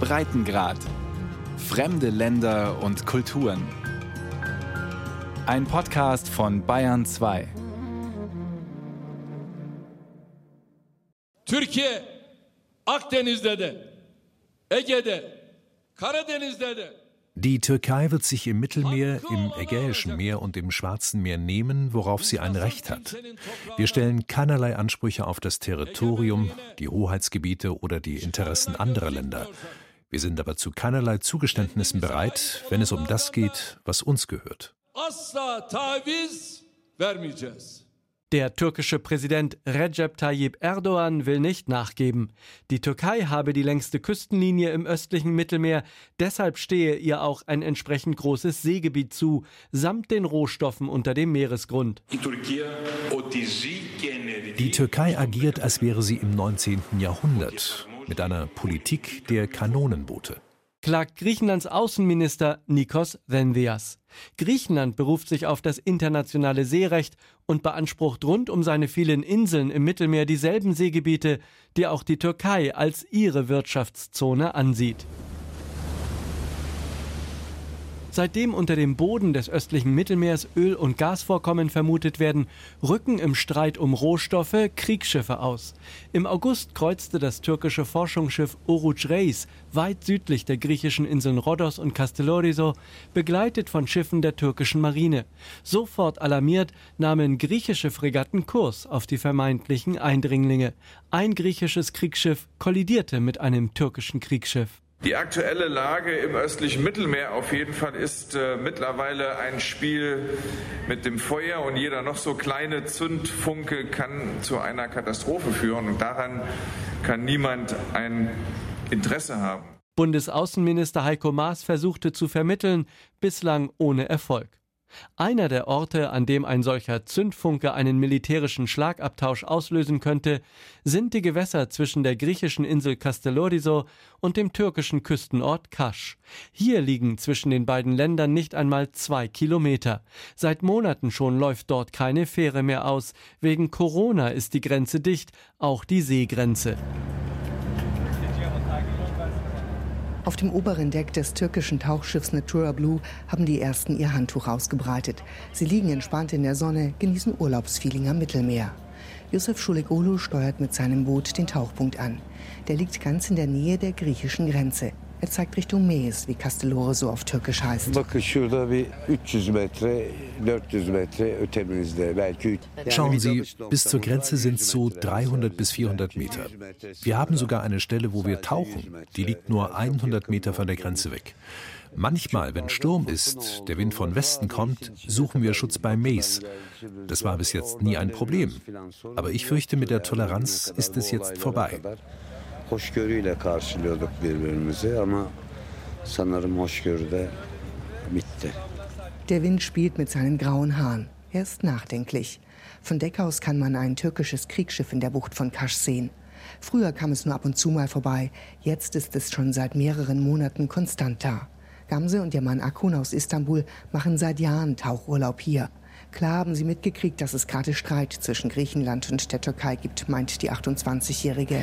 Breitengrad. Fremde Länder und Kulturen. Ein Podcast von Bayern 2. Türkiye Akdeniz'de de, Ege'de, Karadeniz'de de Die Türkei wird sich im Mittelmeer, im Ägäischen Meer und im Schwarzen Meer nehmen, worauf sie ein Recht hat. Wir stellen keinerlei Ansprüche auf das Territorium, die Hoheitsgebiete oder die Interessen anderer Länder. Wir sind aber zu keinerlei Zugeständnissen bereit, wenn es um das geht, was uns gehört. asla taviz vermeyeceğiz. Der türkische Präsident Recep Tayyip Erdogan will nicht nachgeben. Die Türkei habe die längste Küstenlinie im östlichen Mittelmeer, deshalb stehe ihr auch ein entsprechend großes Seegebiet zu, samt den Rohstoffen unter dem Meeresgrund. Die Türkei agiert, als wäre sie im 19. Jahrhundert, mit einer Politik der Kanonenboote. Klagt Griechenlands Außenminister Nikos Dendias. Griechenland beruft sich auf das internationale Seerecht und beansprucht rund um seine vielen Inseln im Mittelmeer dieselben Seegebiete, die auch die Türkei als ihre Wirtschaftszone ansieht. Seitdem unter dem Boden des östlichen Mittelmeers Öl- und Gasvorkommen vermutet werden, rücken im Streit um Rohstoffe Kriegsschiffe aus. Im August kreuzte das türkische Forschungsschiff Oruç Reis weit südlich der griechischen Inseln Rhodos und Castellorizo, begleitet von Schiffen der türkischen Marine. Sofort alarmiert nahmen griechische Fregatten Kurs auf die vermeintlichen Eindringlinge. Ein griechisches Kriegsschiff kollidierte mit einem türkischen Kriegsschiff. Die aktuelle Lage im östlichen Mittelmeer auf jeden Fall ist äh, mittlerweile ein Spiel mit dem Feuer und jeder noch so kleine Zündfunke kann zu einer Katastrophe führen und daran kann niemand ein Interesse haben. Bundesaußenminister Heiko Maas versuchte zu vermitteln, bislang ohne Erfolg. Einer der Orte, an dem ein solcher Zündfunke einen militärischen Schlagabtausch auslösen könnte, sind die Gewässer zwischen der griechischen Insel Castellorizo und dem türkischen Küstenort Kasch. Hier liegen zwischen den beiden Ländern nicht einmal zwei Kilometer. Seit Monaten schon läuft dort keine Fähre mehr aus. Wegen Corona ist die Grenze dicht, auch die Seegrenze. Auf dem oberen Deck des türkischen Tauchschiffs Natura Blue haben die ersten ihr Handtuch ausgebreitet. Sie liegen entspannt in der Sonne, genießen Urlaubsfeeling am Mittelmeer. Yusuf Schulegolu steuert mit seinem Boot den Tauchpunkt an. Der liegt ganz in der Nähe der griechischen Grenze. Er zeigt Richtung Mees, wie Castellore so auf Türkisch heißt. Bakın şurada bir 300 metre, 400 metre ötemizde belki. Schauen Sie, bis zur Grenze sind es so 300 bis 400 Meter. Wir haben sogar eine Stelle, wo wir tauchen. Die liegt nur 100 Meter von der Grenze weg. Manchmal, wenn Sturm ist, der Wind von Westen kommt, suchen wir Schutz bei Mace. Das war bis jetzt nie ein Problem. Aber ich fürchte, mit der Toleranz ist es jetzt vorbei. Hoşgörüyle karşılıyorduk birbirimizi ama sanırım hoşgörü de bitti. Der Wind spielt mit seinen grauen Haaren. Er ist nachdenklich. Von Deck aus kann man ein türkisches Kriegsschiff in der Bucht von Kasch sehen. Früher kam es nur ab und zu mal vorbei. Jetzt ist es schon seit mehreren Monaten konstant da. Gamse und ihr Mann Akun aus Istanbul machen seit Jahren Tauchurlaub hier. Klar haben sie mitgekriegt, dass es gerade Streit zwischen Griechenland und der Türkei gibt, meint die 28-Jährige.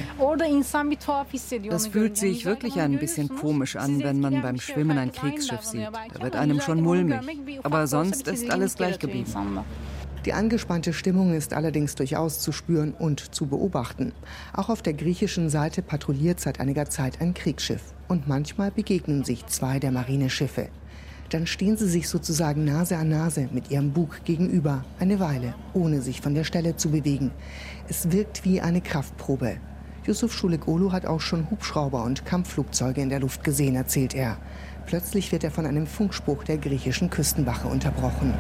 Das fühlt sich wirklich ein bisschen komisch an, wenn man beim Schwimmen ein Kriegsschiff sieht. Da wird einem schon mulmig. Aber sonst ist alles gleich geblieben. Die angespannte Stimmung ist allerdings durchaus zu spüren und zu beobachten. Auch auf der griechischen Seite patrouilliert seit einiger Zeit ein Kriegsschiff. Und manchmal begegnen sich zwei der Marineschiffe. Dann stehen sie sich sozusagen Nase an Nase mit ihrem Bug gegenüber, eine Weile, ohne sich von der Stelle zu bewegen. Es wirkt wie eine Kraftprobe. Yusuf Schulegolu hat auch schon Hubschrauber und Kampfflugzeuge in der Luft gesehen, erzählt er. Plötzlich wird er von einem Funkspruch der griechischen Küstenwache unterbrochen.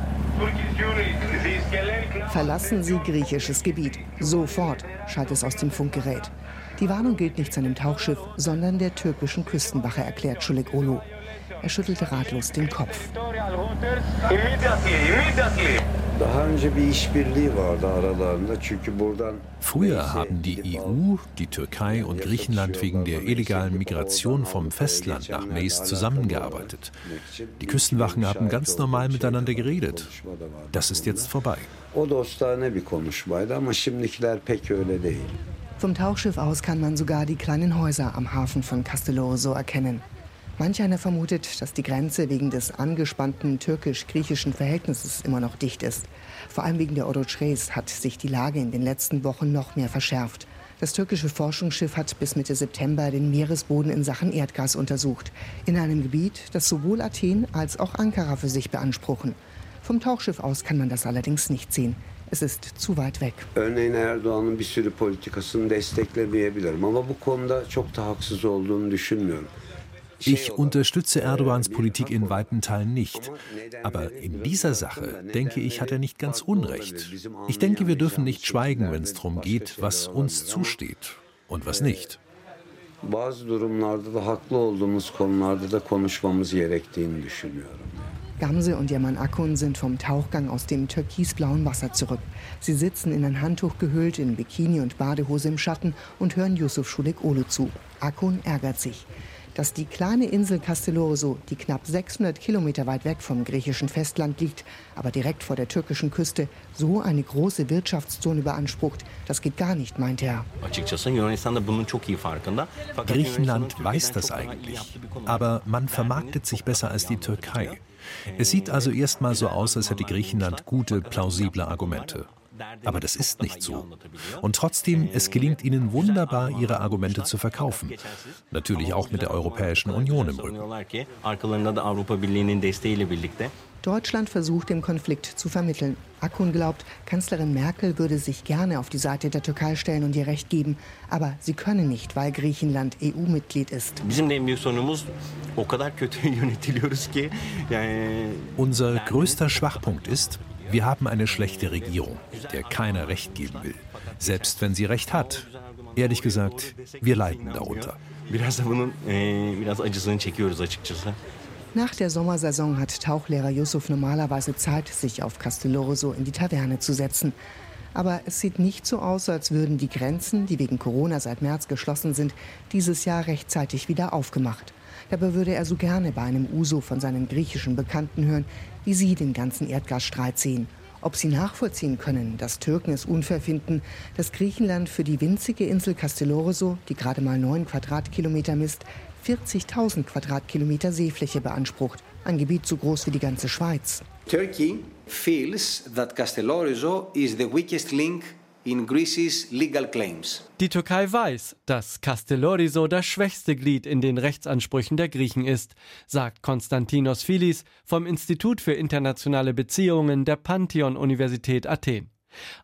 Verlassen Sie griechisches Gebiet. Sofort, schallt es aus dem Funkgerät. Die Warnung gilt nicht seinem Tauchschiff, sondern der türkischen Küstenwache, erklärt Schulegolu. Er schüttelte ratlos den Kopf. Früher haben die EU, die Türkei und Griechenland wegen der illegalen Migration vom Festland nach Mace zusammengearbeitet. Die Küstenwachen haben ganz normal miteinander geredet. Das ist jetzt vorbei. Vom Tauchschiff aus kann man sogar die kleinen Häuser am Hafen von Castelloroso erkennen. Manch einer vermutet, dass die Grenze wegen des angespannten türkisch-griechischen Verhältnisses immer noch dicht ist. Vor allem wegen der Orotres hat sich die Lage in den letzten Wochen noch mehr verschärft. Das türkische Forschungsschiff hat bis Mitte September den Meeresboden in Sachen Erdgas untersucht. In einem Gebiet, das sowohl Athen als auch Ankara für sich beanspruchen. Vom Tauchschiff aus kann man das allerdings nicht sehen. Es ist zu weit weg. Örneğin Erdoğan'ın bir sürü politikasını desteklemeyebilirim ama bu konuda çok da haksız olduğunu düşünmüyorum. Ich unterstütze Erdogans Politik in weiten Teilen nicht. Aber in dieser Sache, denke ich, hat er nicht ganz Unrecht. Ich denke, wir dürfen nicht schweigen, wenn es darum geht, was uns zusteht und was nicht. Bazı durumlarda da haklı olduğumuz konularda da konuşmamız gerektiğini düşünüyorum. Gamse und ihr Mann Akun sind vom Tauchgang aus dem türkisblauen Wasser zurück. Sie sitzen in ein Handtuch gehüllt, in Bikini und Badehose im Schatten und hören Yusuf Schulik Olu zu. Akun ärgert sich dass die kleine Insel Castellorso, die knapp 600 Kilometer weit weg vom griechischen Festland liegt, aber direkt vor der türkischen Küste, so eine große Wirtschaftszone beansprucht. Das geht gar nicht, meint er. Griechenland weiß das eigentlich, aber man vermarktet sich besser als die Türkei. Es sieht also erstmal so aus, als hätte Griechenland gute, plausible Argumente. Aber das ist nicht so. Und trotzdem, es gelingt ihnen wunderbar, ihre Argumente zu verkaufen. Natürlich auch mit der Europäischen Union im Rücken. Deutschland versucht, den Konflikt zu vermitteln. Akun glaubt, Kanzlerin Merkel würde sich gerne auf die Seite der Türkei stellen und ihr Recht geben. Aber sie können nicht, weil Griechenland EU-Mitglied ist. Unser größter Schwachpunkt ist, wir haben eine schlechte Regierung, der keiner Recht geben will. Selbst wenn sie Recht hat. Ehrlich gesagt, wir leiden darunter. Nach der Sommersaison hat Tauchlehrer Yusuf normalerweise Zeit, sich auf Castelloroso in die Taverne zu setzen. Aber es sieht nicht so aus, als würden die Grenzen, die wegen Corona seit März geschlossen sind, dieses Jahr rechtzeitig wieder aufgemacht. Dabei würde er so gerne bei einem Uso von seinen griechischen Bekannten hören, wie sie den ganzen Erdgasstreit sehen. Ob sie nachvollziehen können, dass Türken es unfair finden, dass Griechenland für die winzige Insel Castelloroso, die gerade mal 9 Quadratkilometer misst, 40.000 Quadratkilometer Seefläche beansprucht, ein Gebiet so groß wie die ganze Schweiz. Turkey feels that Castellorizo is the weakest link die Türkei weiß, dass Castellorizo das schwächste Glied in den Rechtsansprüchen der Griechen ist, sagt Konstantinos Filis vom Institut für internationale Beziehungen der Pantheon-Universität Athen.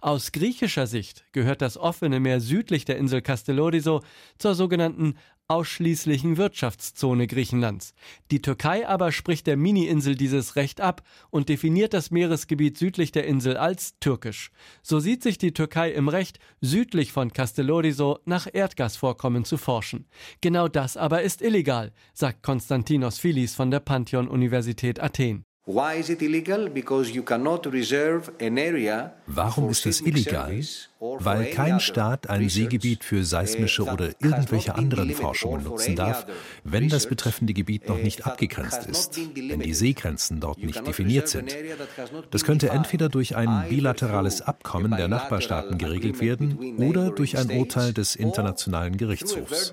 Aus griechischer Sicht gehört das offene Meer südlich der Insel Castellorizo zur sogenannten ausschließlichen Wirtschaftszone Griechenlands. Die Türkei aber spricht der Mini-Insel dieses Recht ab und definiert das Meeresgebiet südlich der Insel als türkisch. So sieht sich die Türkei im Recht, südlich von Castellorizo nach Erdgasvorkommen zu forschen. Genau das aber ist illegal, sagt Konstantinos Filis von der Pantheon-Universität Athen. Warum ist es illegal? Weil kein Staat ein Seegebiet für seismische oder irgendwelche anderen Forschungen nutzen darf, wenn das betreffende Gebiet noch nicht abgegrenzt ist, wenn die Seegrenzen dort nicht definiert sind. Das könnte entweder durch ein bilaterales Abkommen der Nachbarstaaten geregelt werden oder durch ein Urteil des Internationalen Gerichtshofs.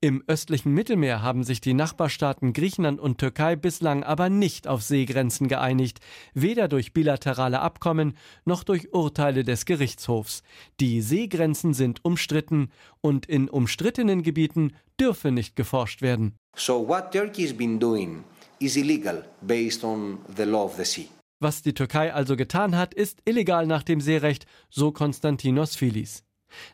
Im östlichen Mittelmeer haben sich die Nachbarstaaten Griechenland und Türkei bislang aber nicht auf Seegrenzen geeinigt, weder durch bilaterale Abkommen noch durch Urteile des Gerichtshofs. Die Seegrenzen sind umstritten und in umstrittenen Gebieten dürfe nicht geforscht werden. So what Turkey has been doing is illegal based on the law of the sea. Was die Türkei also getan hat, ist illegal nach dem Seerecht, so Konstantinos Filis.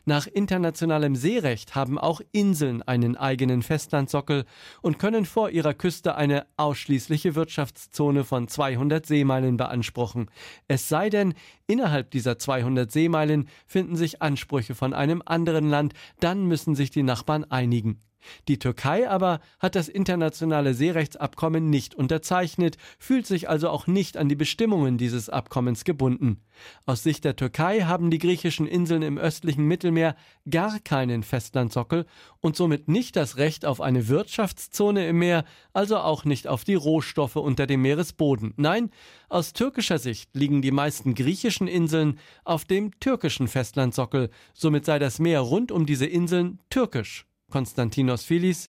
Nach internationalem Seerecht haben auch Inseln einen eigenen Festlandsockel und können vor ihrer Küste eine ausschließliche Wirtschaftszone von 200 Seemeilen beanspruchen. Es sei denn, innerhalb dieser 200 Seemeilen finden sich Ansprüche von einem anderen Land, dann müssen sich die Nachbarn einigen. Die Türkei aber hat das internationale Seerechtsabkommen nicht unterzeichnet, fühlt sich also auch nicht an die Bestimmungen dieses Abkommens gebunden. Aus Sicht der Türkei haben die griechischen Inseln im östlichen Mittelmeer gar keinen Festlandsockel und somit nicht das Recht auf eine Wirtschaftszone im Meer, also auch nicht auf die Rohstoffe unter dem Meeresboden. Nein, aus türkischer Sicht liegen die meisten griechischen Inseln auf dem türkischen Festlandsockel, somit sei das Meer rund um diese Inseln türkisch. Konstantinos Philis.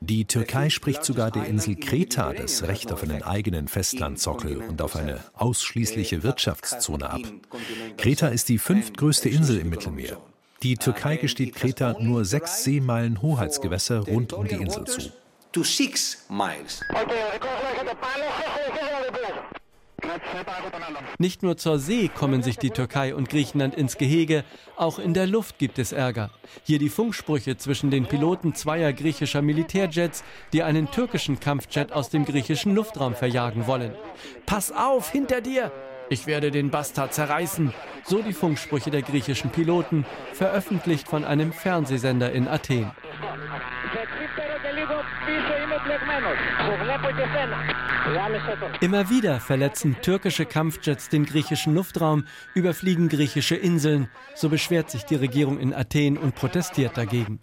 Die Türkei spricht sogar der Insel Kreta das Recht auf einen eigenen Festlandsockel und auf eine ausschließliche Wirtschaftszone ab. Kreta ist die fünftgrößte Insel im Mittelmeer. Die Türkei gesteht Kreta nur sechs Seemeilen Hoheitsgewässer rund um die Insel zu. Nicht nur zur See kommen sich die Türkei und Griechenland ins Gehege, auch in der Luft gibt es Ärger. Hier die Funksprüche zwischen den Piloten zweier griechischer Militärjets, die einen türkischen Kampfjet aus dem griechischen Luftraum verjagen wollen. Pass auf, hinter dir! Ich werde den Bastard zerreißen, so die Funksprüche der griechischen Piloten, veröffentlicht von einem Fernsehsender in Athen. Immer wieder verletzen türkische Kampfjets den griechischen Luftraum, überfliegen griechische Inseln. So beschwert sich die Regierung in Athen und protestiert dagegen.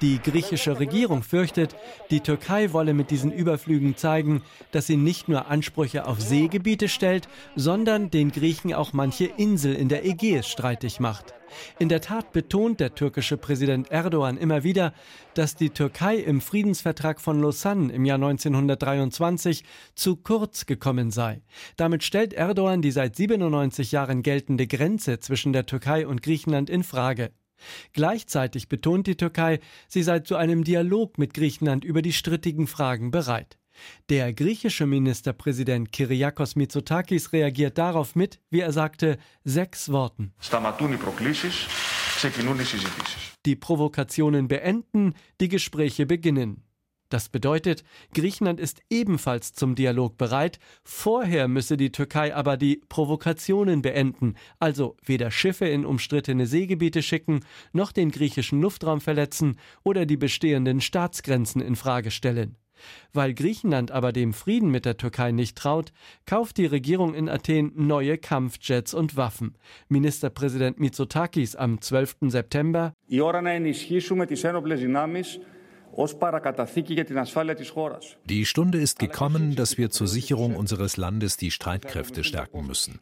Die griechische Regierung fürchtet, die Türkei wolle mit diesen Überflügen zeigen, dass sie nicht nur Ansprüche auf Seegebiete stellt, sondern den Griechen auch manche Insel in der Ägäis streitig macht. In der Tat betont der türkische Präsident Erdogan immer wieder, dass die Türkei im Friedensvertrag von Lausanne im Jahr 1923 zu kurz gekommen sei. Damit stellt Erdogan die seit 97 Jahren geltende Grenze zwischen der Türkei und Griechenland in Frage. Gleichzeitig betont die Türkei, sie sei zu einem Dialog mit Griechenland über die strittigen Fragen bereit. Der griechische Ministerpräsident Kyriakos Mitsotakis reagiert darauf mit, wie er sagte, sechs Worten. Die Provokationen beenden, die Gespräche beginnen. Das bedeutet, Griechenland ist ebenfalls zum Dialog bereit, vorher müsse die Türkei aber die Provokationen beenden, also weder Schiffe in umstrittene Seegebiete schicken, noch den griechischen Luftraum verletzen oder die bestehenden Staatsgrenzen in Frage stellen. Weil Griechenland aber dem Frieden mit der Türkei nicht traut, kauft die Regierung in Athen neue Kampfjets und Waffen. Ministerpräsident Mitsotakis am 12. September Η die Stunde ist gekommen, dass wir zur Sicherung unseres Landes die Streitkräfte stärken müssen.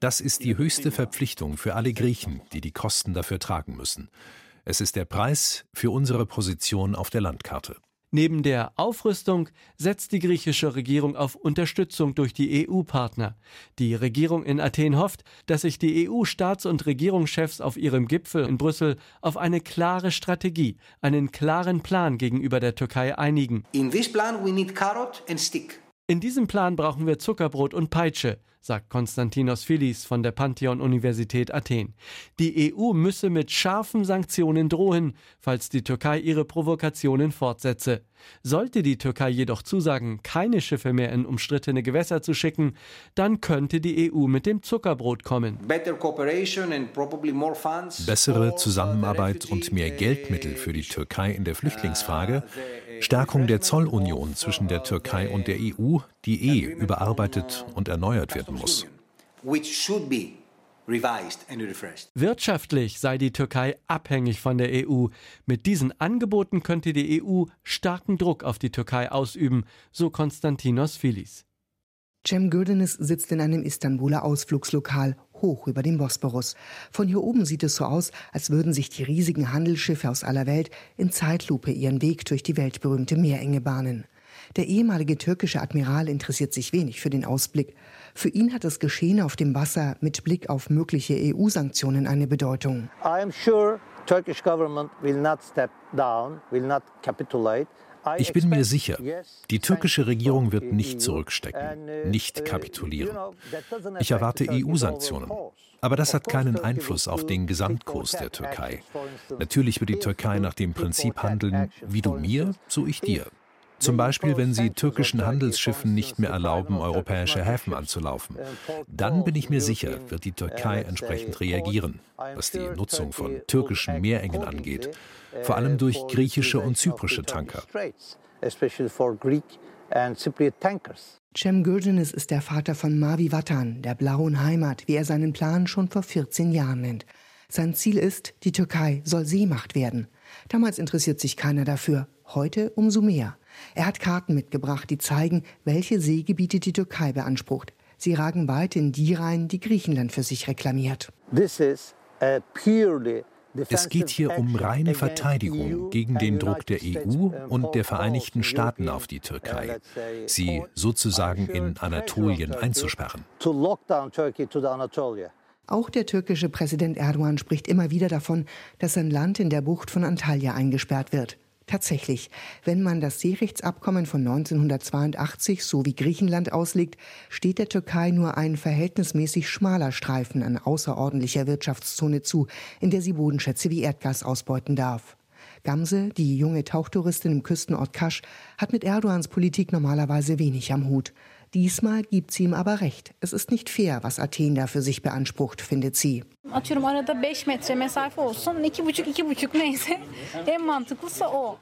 Das ist die höchste Verpflichtung für alle Griechen, die die Kosten dafür tragen müssen. Es ist der Preis für unsere Position auf der Landkarte. Neben der Aufrüstung setzt die griechische Regierung auf Unterstützung durch die EU-Partner. Die Regierung in Athen hofft, dass sich die EU-Staats- und Regierungschefs auf ihrem Gipfel in Brüssel auf eine klare Strategie, einen klaren Plan gegenüber der Türkei einigen. In, in diesem Plan brauchen wir Zuckerbrot und Peitsche sagt Konstantinos Philis von der Pantheon-Universität Athen. Die EU müsse mit scharfen Sanktionen drohen, falls die Türkei ihre Provokationen fortsetze. Sollte die Türkei jedoch zusagen, keine Schiffe mehr in umstrittene Gewässer zu schicken, dann könnte die EU mit dem Zuckerbrot kommen. Bessere Zusammenarbeit und mehr Geldmittel für die Türkei in der Flüchtlingsfrage Stärkung der Zollunion zwischen der Türkei und der EU, die eh überarbeitet und erneuert werden muss. Wirtschaftlich sei die Türkei abhängig von der EU. Mit diesen Angeboten könnte die EU starken Druck auf die Türkei ausüben, so Konstantinos Philis. Cem Gürdenis sitzt in einem Istanbuler Ausflugslokal hoch über dem Bosporus. Von hier oben sieht es so aus, als würden sich die riesigen Handelsschiffe aus aller Welt in Zeitlupe ihren Weg durch die weltberühmte Meerenge bahnen. Der ehemalige türkische Admiral interessiert sich wenig für den Ausblick. Für ihn hat das Geschehen auf dem Wasser mit Blick auf mögliche EU-Sanktionen eine Bedeutung. I am sure Turkish government will not step down, will not capitulate. Ich bin mir sicher, die türkische Regierung wird nicht zurückstecken, nicht kapitulieren. Ich erwarte EU-Sanktionen. Aber das hat keinen Einfluss auf den Gesamtkurs der Türkei. Natürlich wird die Türkei nach dem Prinzip handeln, wie du mir, so ich dir. Zum Beispiel, wenn sie türkischen Handelsschiffen nicht mehr erlauben, europäische Häfen anzulaufen. Dann bin ich mir sicher, wird die Türkei entsprechend reagieren, was die Nutzung von türkischen Meerengen angeht, vor allem durch griechische und zyprische Tanker. Cem Gürgenis ist der Vater von Mavi Vatan, der blauen Heimat, wie er seinen Plan schon vor 14 Jahren nennt. Sein Ziel ist, die Türkei soll Seemacht werden. Damals interessiert sich keiner dafür, heute umso mehr. Er hat Karten mitgebracht, die zeigen, welche Seegebiete die Türkei beansprucht. Sie ragen weit in die rein, die Griechenland für sich reklamiert. This is a purely es geht hier um reine Verteidigung gegen den Druck der EU und der Vereinigten Staaten auf die Türkei, sie sozusagen in Anatolien einzusperren. Auch der türkische Präsident Erdogan spricht immer wieder davon, dass sein Land in der Bucht von Antalya eingesperrt wird. Tatsächlich, wenn man das Seerechtsabkommen von 1982 so wie Griechenland auslegt, steht der Türkei nur ein verhältnismäßig schmaler Streifen an außerordentlicher Wirtschaftszone zu, in der sie Bodenschätze wie Erdgas ausbeuten darf. Gamse, die junge Tauchtouristin im Küstenort Kasch, hat mit Erdogans Politik normalerweise wenig am Hut. Diesmal gibt sie ihm aber recht. Es ist nicht fair, was Athen da für sich beansprucht, findet sie.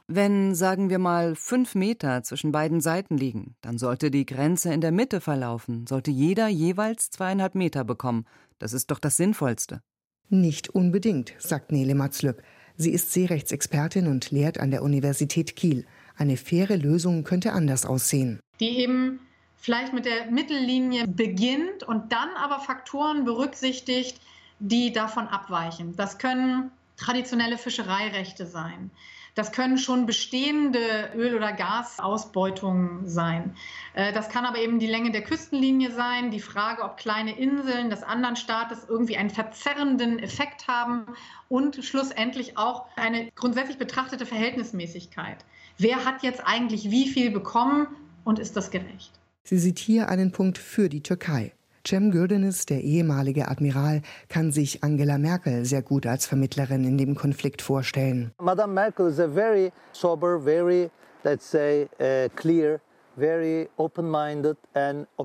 Wenn, sagen wir mal, fünf Meter zwischen beiden Seiten liegen, dann sollte die Grenze in der Mitte verlaufen, sollte jeder jeweils zweieinhalb Meter bekommen. Das ist doch das Sinnvollste. Nicht unbedingt, sagt Nele Matzlück. Sie ist Seerechtsexpertin und lehrt an der Universität Kiel. Eine faire Lösung könnte anders aussehen. Die eben vielleicht mit der Mittellinie beginnt und dann aber Faktoren berücksichtigt, die davon abweichen. Das können traditionelle Fischereirechte sein. Das können schon bestehende Öl- oder Gasausbeutungen sein. Äh, das kann aber eben die Länge der Küstenlinie sein, die Frage, ob kleine Inseln des anderen Staates irgendwie einen verzerrenden Effekt haben und schlussendlich auch eine grundsätzlich betrachtete Verhältnismäßigkeit. Wer hat jetzt eigentlich wie viel bekommen und ist das gerecht? Sie sieht hier einen Punkt für die Türkei. Cem Gürdenis, der ehemalige Admiral, kann sich Angela Merkel sehr gut als Vermittlerin in dem Konflikt vorstellen. Madame Merkel is a very sober, very, let's say, uh, clear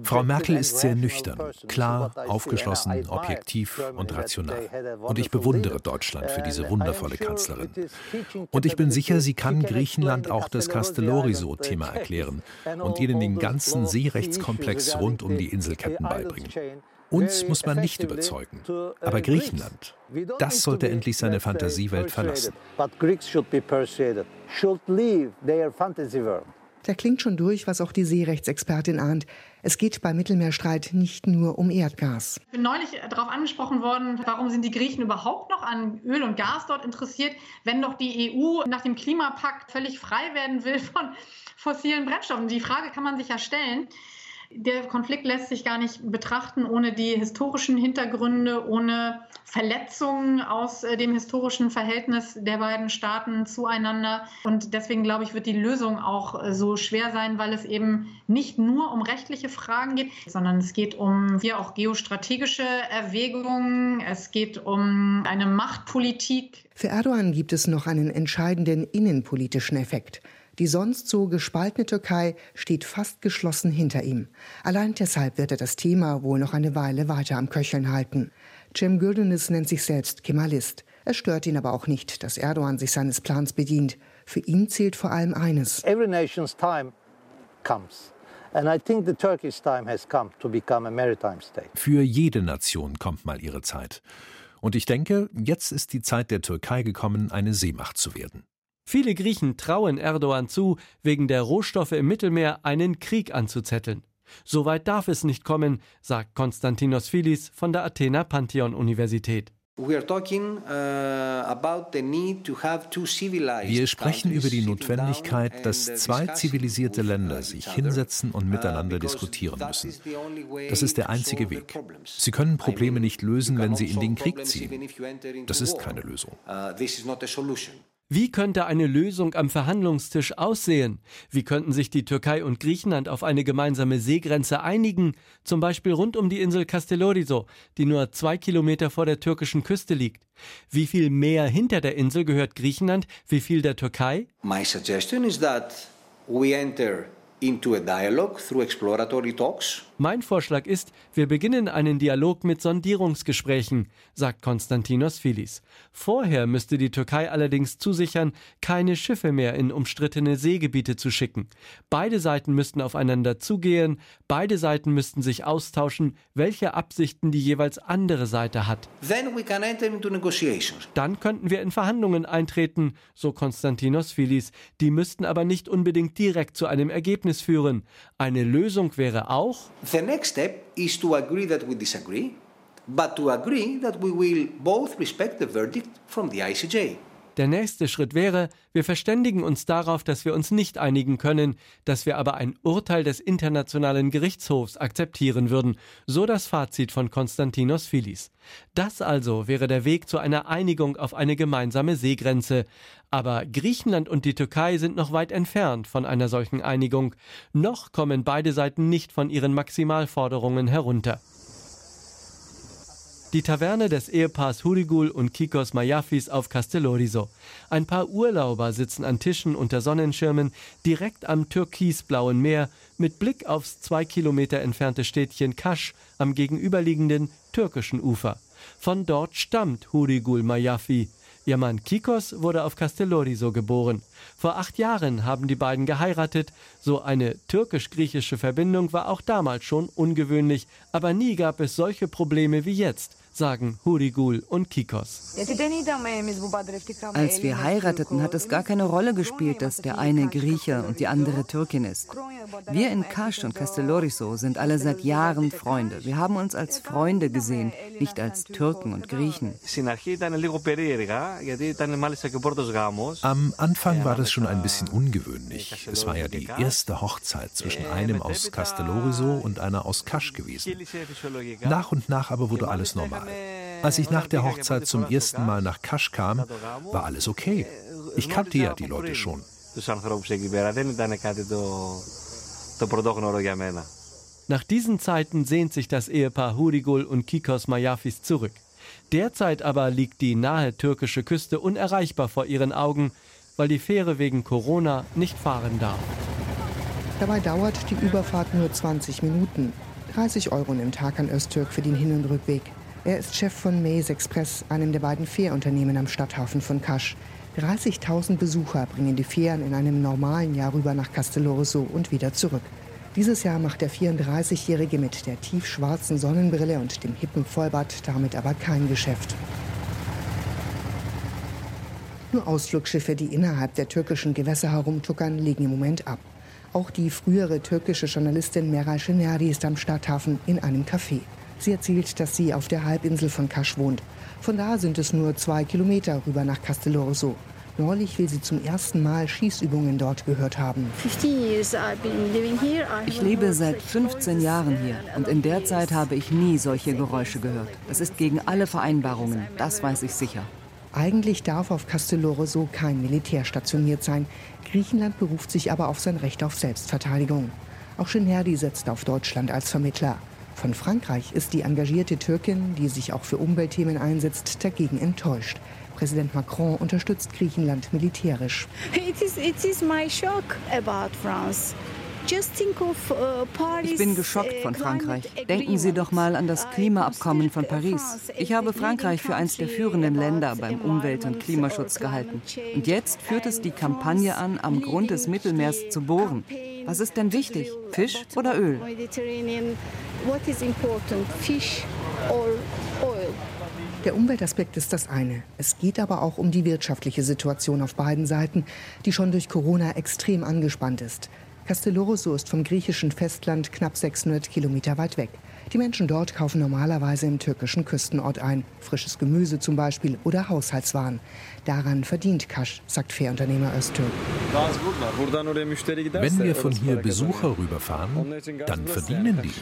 Frau Merkel ist sehr nüchtern, klar, aufgeschlossen, objektiv und rational. Und ich bewundere Deutschland für diese wundervolle Kanzlerin. Und ich bin sicher, sie kann Griechenland auch das Castellorizo-Thema erklären und ihnen den ganzen Seerechtskomplex rund um die Inselketten beibringen. Uns muss man nicht überzeugen. Aber Griechenland, das sollte endlich seine Fantasiewelt verlassen. Da klingt schon durch, was auch die Seerechtsexpertin ahnt. Es geht beim Mittelmeerstreit nicht nur um Erdgas. Ich bin neulich darauf angesprochen worden, warum sind die Griechen überhaupt noch an Öl und Gas dort interessiert, wenn doch die EU nach dem Klimapakt völlig frei werden will von fossilen Brennstoffen. Die Frage kann man sich ja stellen der Konflikt lässt sich gar nicht betrachten ohne die historischen Hintergründe, ohne Verletzungen aus äh, dem historischen Verhältnis der beiden Staaten zueinander. Und deswegen glaube ich, wird die Lösung auch äh, so schwer sein, weil es eben nicht nur um rechtliche Fragen geht, sondern es geht um hier auch geostrategische Erwägungen. Es geht um eine Machtpolitik. Für Erdogan gibt es noch einen entscheidenden innenpolitischen Effekt. Die sonst so gespaltene Türkei steht fast geschlossen hinter ihm. Allein deshalb wird er das Thema wohl noch eine Weile weiter am Köcheln halten. Cem Güldenis nennt sich selbst Kemalist. Es stört ihn aber auch nicht, dass Erdogan sich seines Plans bedient. Für ihn zählt vor allem eines. Every nation's time comes. Für jede Nation kommt mal ihre Zeit. Und ich denke, jetzt ist die Zeit der Türkei gekommen, eine Seemacht zu werden. Viele Griechen trauen Erdogan zu, wegen der Rohstoffe im Mittelmeer einen Krieg anzuzetteln. Soweit darf es nicht kommen, sagt Konstantinos Philis von der Athener Pantheon-Universität. Uh, Wir sprechen über die Notwendigkeit, dass zwei zivilisierte Länder sich hinsetzen und miteinander diskutieren müssen. Das ist der einzige Weg. Sie können Probleme nicht lösen, wenn sie in den Krieg ziehen. Das ist keine Lösung. Wie könnte eine Lösung am Verhandlungstisch aussehen? Wie könnten sich die Türkei und Griechenland auf eine gemeinsame Seegrenze einigen, zum Beispiel rund um die Insel Castellorizo, die nur zwei Kilometer vor der türkischen Küste liegt? Wie viel mehr hinter der Insel gehört Griechenland, wie viel der Türkei? My suggestion is that We enter into a dialogue through exploratory talks. Mein Vorschlag ist, wir beginnen einen Dialog mit Sondierungsgesprächen, sagt Konstantinos Filis. Vorher müsste die Türkei allerdings zusichern, keine Schiffe mehr in umstrittene Seegebiete zu schicken. Beide Seiten müssten aufeinander zugehen, beide Seiten müssten sich austauschen, welche Absichten die jeweils andere Seite hat. Then we can enter into negotiations. Dann könnten wir in Verhandlungen eintreten, so Konstantinos Filis. Die müssten aber nicht unbedingt direkt zu einem Ergebnis führen. Eine Lösung wäre auch, The next step is to agree that we disagree, but to agree that we will both respect the verdict from the ICJ. Der nächste Schritt wäre, wir verständigen uns darauf, dass wir uns nicht einigen können, dass wir aber ein Urteil des Internationalen Gerichtshofs akzeptieren würden, so das Fazit von Konstantinos Filis. Das also wäre der Weg zu einer Einigung auf eine gemeinsame Seegrenze. Aber Griechenland und die Türkei sind noch weit entfernt von einer solchen Einigung. Noch kommen beide Seiten nicht von ihren Maximalforderungen herunter. Die Taverne des Ehepaars Hurigul und Kikos Mayafis auf Castelloriso. Ein paar Urlauber sitzen an Tischen unter Sonnenschirmen direkt am türkisblauen Meer mit Blick aufs zwei Kilometer entfernte Städtchen Kasch am gegenüberliegenden türkischen Ufer. Von dort stammt Hurigul Mayafi. Ihr Mann Kikos wurde auf Castelloriso geboren. Vor acht Jahren haben die beiden geheiratet. So eine türkisch-griechische Verbindung war auch damals schon ungewöhnlich, aber nie gab es solche Probleme wie jetzt sagen Hurigul und Kikos. Als wir heirateten, hat es gar keine Rolle gespielt, dass der eine Grieche und die andere Türkin ist. Wir in Kasch und Castelloriso sind alle seit Jahren Freunde. Wir haben uns als Freunde gesehen, nicht als Türken und Griechen. Am Anfang war das schon ein bisschen ungewöhnlich. Es war ja die erste Hochzeit zwischen einem aus Castelloriso und einer aus Kasch gewesen. Nach und nach aber wurde alles normal. Als ich nach der Hochzeit zum ersten Mal nach Kasch kam, war alles okay. Ich kannte ja die Leute schon. Nach diesen Zeiten sehnt sich das Ehepaar Hurigul und Kikos Mayafis zurück. Derzeit aber liegt die nahe türkische Küste unerreichbar vor ihren Augen, weil die Fähre wegen Corona nicht fahren darf. Dabei dauert die Überfahrt nur 20 Minuten. 30 Euro nimmt Hakan Öztürk für den Hin- und Rückweg. Er ist Chef von Maze Express, einem der beiden Fährunternehmen am Stadthafen von Kasch. 30.000 Besucher bringen die Fähren in einem normalen Jahr rüber nach Castellorosso und wieder zurück. Dieses Jahr macht der 34-Jährige mit der tiefschwarzen Sonnenbrille und dem hippen Vollbart damit aber kein Geschäft. Nur Ausflugschiffe, die innerhalb der türkischen Gewässer herumtuckern, legen im Moment ab. Auch die frühere türkische Journalistin Meral Şenerdi ist am Stadthafen in einem Café. Sie erzählt, dass sie auf der Halbinsel von Kasch wohnt. Von da sind es nur zwei Kilometer rüber nach Castellorso. Neulich will sie zum ersten Mal Schießübungen dort gehört haben. Ich lebe seit 15 Jahren hier und in der Zeit habe ich nie solche Geräusche gehört. Das ist gegen alle Vereinbarungen, das weiß ich sicher. Eigentlich darf auf Castelloroso kein Militär stationiert sein. Griechenland beruft sich aber auf sein Recht auf Selbstverteidigung. Auch Schönherdi setzt auf Deutschland als Vermittler. Von Frankreich ist die engagierte Türkin, die sich auch für Umweltthemen einsetzt, dagegen enttäuscht. Präsident Macron unterstützt Griechenland militärisch. It is, it is my shock about France. Ich bin geschockt von Frankreich. Denken Sie doch mal an das Klimaabkommen von Paris. Ich habe Frankreich für eines der führenden Länder beim Umwelt- und Klimaschutz gehalten. Und jetzt führt es die Kampagne an, am Grund des Mittelmeers zu bohren. Was ist denn wichtig? Fisch oder Öl? Der Umweltaspekt ist das eine. Es geht aber auch um die wirtschaftliche Situation auf beiden Seiten, die schon durch Corona extrem angespannt ist. Castellorosso ist vom griechischen Festland knapp 600 Kilometer weit weg. Die Menschen dort kaufen normalerweise im türkischen Küstenort ein. Frisches Gemüse zum Beispiel oder Haushaltswaren. Daran verdient Kasch, sagt Fährunternehmer Öztürk. Wenn wir von hier Besucher rüberfahren, dann verdienen die.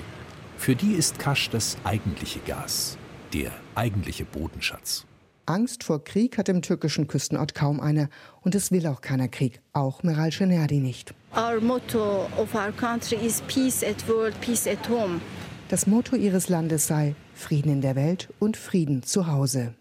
Für die ist Kasch das eigentliche Gas, der eigentliche Bodenschatz. Angst vor Krieg hat im türkischen Küstenort kaum einer. Und es will auch keiner Krieg, auch Meral Şenerdi nicht. Our motto of our country is peace at world, peace at home. Das Motto ihres Landes sei Frieden in der Welt und Frieden zu Hause.